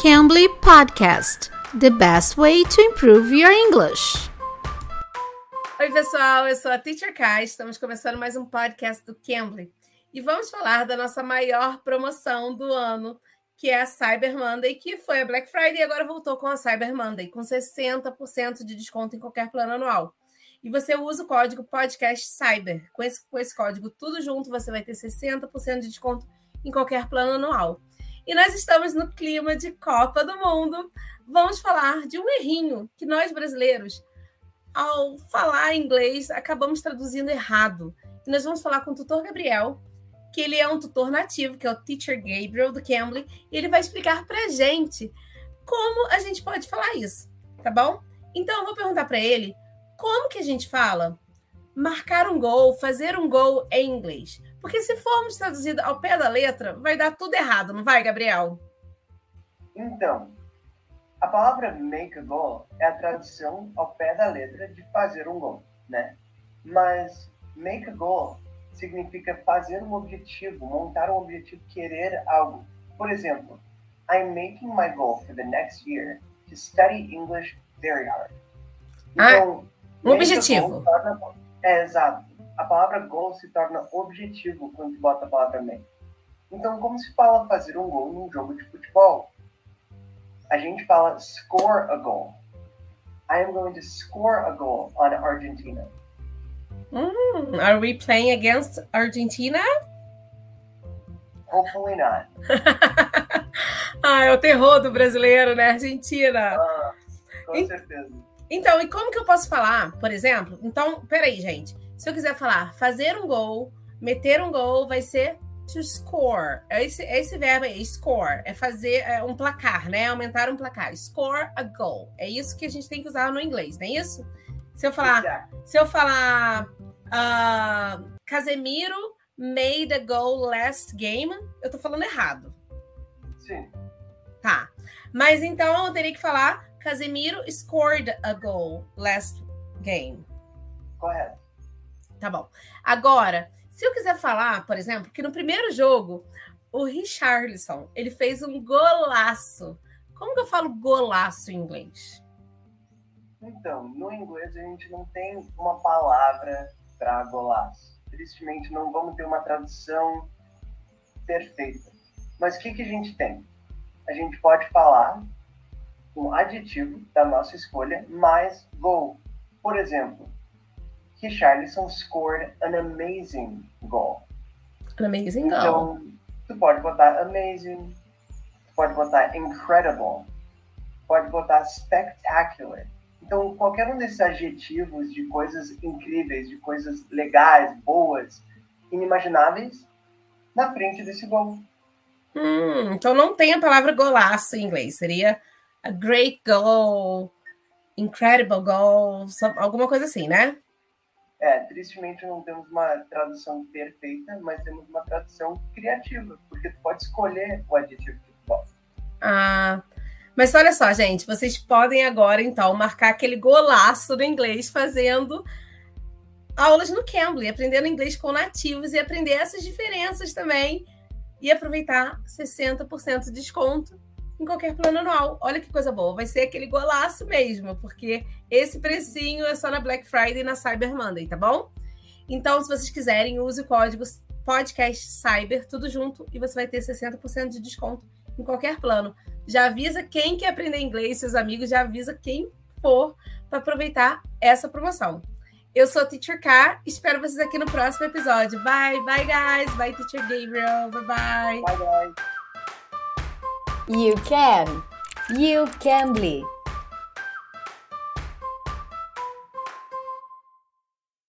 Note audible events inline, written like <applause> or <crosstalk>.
Cambly Podcast The best way to improve your English. Oi, pessoal, eu sou a Teacher Kai. Estamos começando mais um podcast do Cambly e vamos falar da nossa maior promoção do ano, que é a Cyber Monday, que foi a Black Friday e agora voltou com a Cyber Monday, com 60% de desconto em qualquer plano anual. E você usa o código podcast cyber. Com esse, com esse código tudo junto, você vai ter 60% de desconto em qualquer plano anual. E nós estamos no clima de Copa do Mundo. Vamos falar de um errinho que nós brasileiros, ao falar inglês, acabamos traduzindo errado. E nós vamos falar com o tutor Gabriel, que ele é um tutor nativo, que é o Teacher Gabriel do Cambly, e ele vai explicar para gente como a gente pode falar isso, tá bom? Então eu vou perguntar para ele como que a gente fala marcar um gol, fazer um gol em inglês. Porque se formos traduzir ao pé da letra, vai dar tudo errado, não vai, Gabriel? Então, a palavra make a goal é a tradução ao pé da letra de fazer um gol, né? Mas make a goal significa fazer um objetivo, montar um objetivo, querer algo. Por exemplo, I'm making my goal for the next year to study English very hard. Ah, então, ah um objetivo. Torna, é, exato. A palavra goal se torna objetivo quando bota a palavra make. Então, como se fala fazer um gol num jogo de futebol? A gente fala score a goal. I am going to score a goal on Argentina. Mm, are we playing against Argentina? Hopefully not. <laughs> ah, é o terror do brasileiro, né? Argentina. Ah, com certeza. Então, e como que eu posso falar, por exemplo? Então, peraí, gente. Se eu quiser falar fazer um gol, meter um gol, vai ser to score. É esse, é esse verbo aí, score. É fazer é um placar, né? Aumentar um placar. Score a goal. É isso que a gente tem que usar no inglês, não é isso? Se eu falar, se eu falar uh, Casemiro made a goal last game, eu tô falando errado. Sim. Tá. Mas então eu teria que falar Casemiro scored a goal last game. Correto. Tá bom. Agora, se eu quiser falar, por exemplo, que no primeiro jogo o Richarlison ele fez um golaço. Como que eu falo golaço em inglês? Então, no inglês a gente não tem uma palavra para golaço. Tristemente, não vamos ter uma tradução perfeita. Mas o que, que a gente tem? A gente pode falar um aditivo da nossa escolha mais goal. Por exemplo, Richarlison scored an amazing goal. An amazing então, goal. Então, tu pode botar amazing, tu pode botar incredible, pode botar spectacular. Então, qualquer um desses adjetivos de coisas incríveis, de coisas legais, boas, inimagináveis, na frente desse gol. Hum, então não tem a palavra golaço em inglês, seria a great goal, incredible goal, alguma coisa assim, né? É, tristemente não temos uma tradução perfeita, mas temos uma tradução criativa, porque tu pode escolher o adjetivo que tu gosta. Ah, mas olha só, gente, vocês podem agora, então, marcar aquele golaço do inglês fazendo aulas no Cambly, aprendendo inglês com nativos e aprender essas diferenças também e aproveitar 60% de desconto em qualquer plano anual. Olha que coisa boa. Vai ser aquele golaço mesmo, porque esse precinho é só na Black Friday e na Cyber Monday, tá bom? Então, se vocês quiserem, use o código podcast cyber, tudo junto, e você vai ter 60% de desconto em qualquer plano. Já avisa quem quer aprender inglês, seus amigos, já avisa quem for para aproveitar essa promoção. Eu sou a Teacher K, espero vocês aqui no próximo episódio. Bye, bye, guys. Bye, Teacher Gabriel. Bye, bye. Bye, bye. You can. You can be.